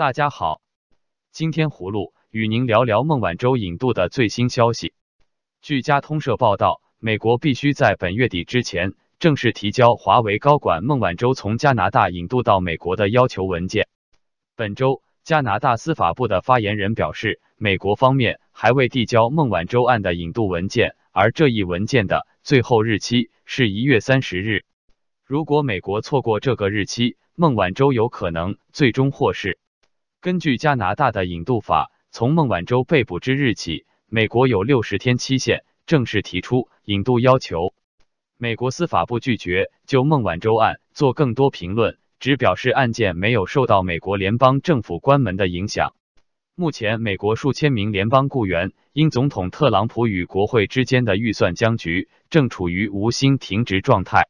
大家好，今天葫芦与您聊聊孟晚舟引渡的最新消息。据加通社报道，美国必须在本月底之前正式提交华为高管孟晚舟从加拿大引渡到美国的要求文件。本周，加拿大司法部的发言人表示，美国方面还未递交孟晚舟案的引渡文件，而这一文件的最后日期是一月三十日。如果美国错过这个日期，孟晚舟有可能最终获释。根据加拿大的引渡法，从孟晚舟被捕之日起，美国有六十天期限正式提出引渡要求。美国司法部拒绝就孟晚舟案做更多评论，只表示案件没有受到美国联邦政府关门的影响。目前，美国数千名联邦雇员因总统特朗普与国会之间的预算僵局，正处于无薪停职状态。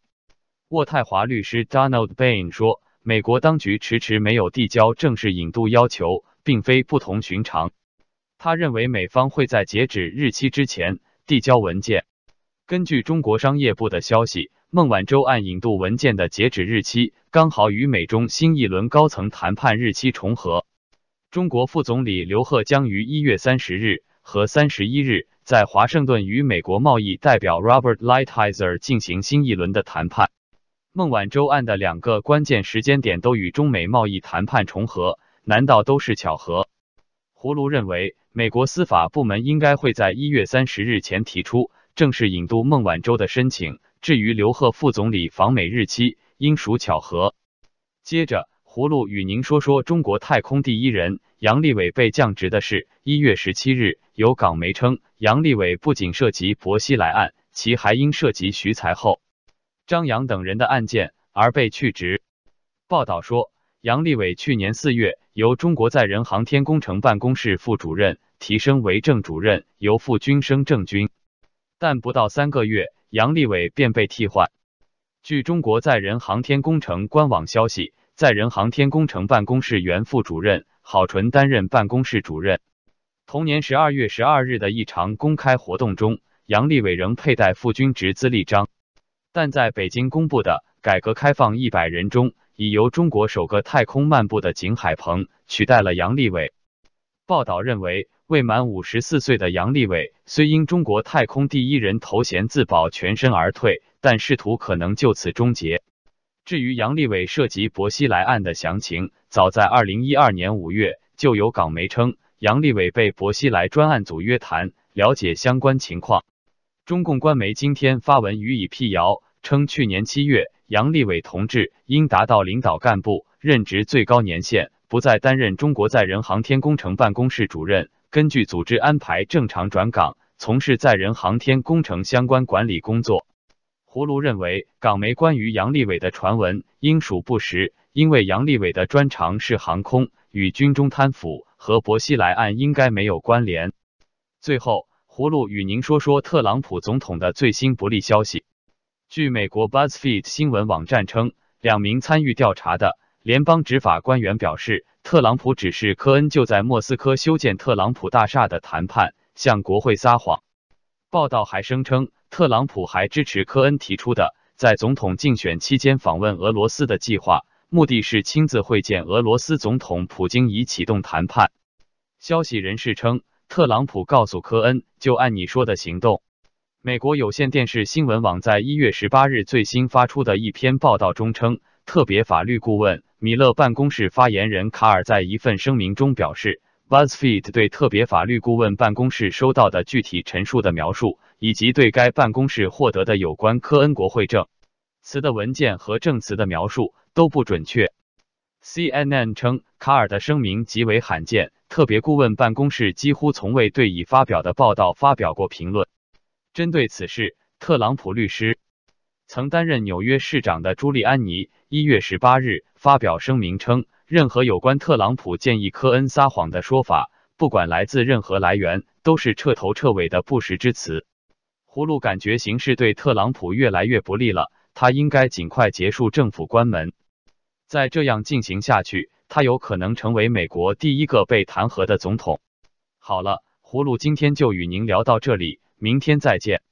渥太华律师 Donald Bain 说。美国当局迟迟没有递交正式引渡要求，并非不同寻常。他认为美方会在截止日期之前递交文件。根据中国商业部的消息，孟晚舟案引渡文件的截止日期刚好与美中新一轮高层谈判日期重合。中国副总理刘鹤将于一月三十日和三十一日在华盛顿与美国贸易代表 Robert Lighthizer 进行新一轮的谈判。孟晚舟案的两个关键时间点都与中美贸易谈判重合，难道都是巧合？葫芦认为，美国司法部门应该会在一月三十日前提出正式引渡孟晚舟的申请。至于刘鹤副总理访美日期，应属巧合。接着，葫芦与您说说中国太空第一人杨利伟被降职的事。一月十七日，有港媒称，杨利伟不仅涉及薄熙来案，其还应涉及徐才厚。张扬等人的案件而被去职。报道说，杨利伟去年四月由中国载人航天工程办公室副主任提升为正主任，由副军升正军，但不到三个月，杨利伟便被替换。据中国载人航天工程官网消息，载人航天工程办公室原副主任郝纯担任办公室主任。同年十二月十二日的一场公开活动中，杨利伟仍佩戴副军职资历章。但在北京公布的改革开放一百人中，已由中国首个太空漫步的景海鹏取代了杨利伟。报道认为，未满五十四岁的杨利伟虽因中国太空第一人头衔自保全身而退，但仕途可能就此终结。至于杨利伟涉及薄熙来案的详情，早在二零一二年五月就有港媒称，杨利伟被薄熙来专案组约谈，了解相关情况。中共官媒今天发文予以辟谣，称去年七月，杨利伟同志因达到领导干部任职最高年限，不再担任中国载人航天工程办公室主任，根据组织安排正常转岗，从事载人航天工程相关管理工作。葫芦认为，港媒关于杨利伟的传闻应属不实，因为杨利伟的专长是航空，与军中贪腐和薄熙来案应该没有关联。最后。葫芦与您说说特朗普总统的最新不利消息。据美国 BuzzFeed 新闻网站称，两名参与调查的联邦执法官员表示，特朗普指示科恩就在莫斯科修建特朗普大厦的谈判向国会撒谎。报道还声称，特朗普还支持科恩提出的在总统竞选期间访问俄罗斯的计划，目的是亲自会见俄罗斯总统普京，以启动谈判。消息人士称。特朗普告诉科恩，就按你说的行动。美国有线电视新闻网在一月十八日最新发出的一篇报道中称，特别法律顾问米勒办公室发言人卡尔在一份声明中表示，BuzzFeed 对特别法律顾问办公室收到的具体陈述的描述，以及对该办公室获得的有关科恩国会证词的文件和证词的描述都不准确。CNN 称，卡尔的声明极为罕见。特别顾问办公室几乎从未对已发表的报道发表过评论。针对此事，特朗普律师曾担任纽约市长的朱利安尼一月十八日发表声明称，任何有关特朗普建议科恩撒谎的说法，不管来自任何来源，都是彻头彻尾的不实之词。葫芦感觉形势对特朗普越来越不利了，他应该尽快结束政府关门。再这样进行下去。他有可能成为美国第一个被弹劾的总统。好了，葫芦今天就与您聊到这里，明天再见。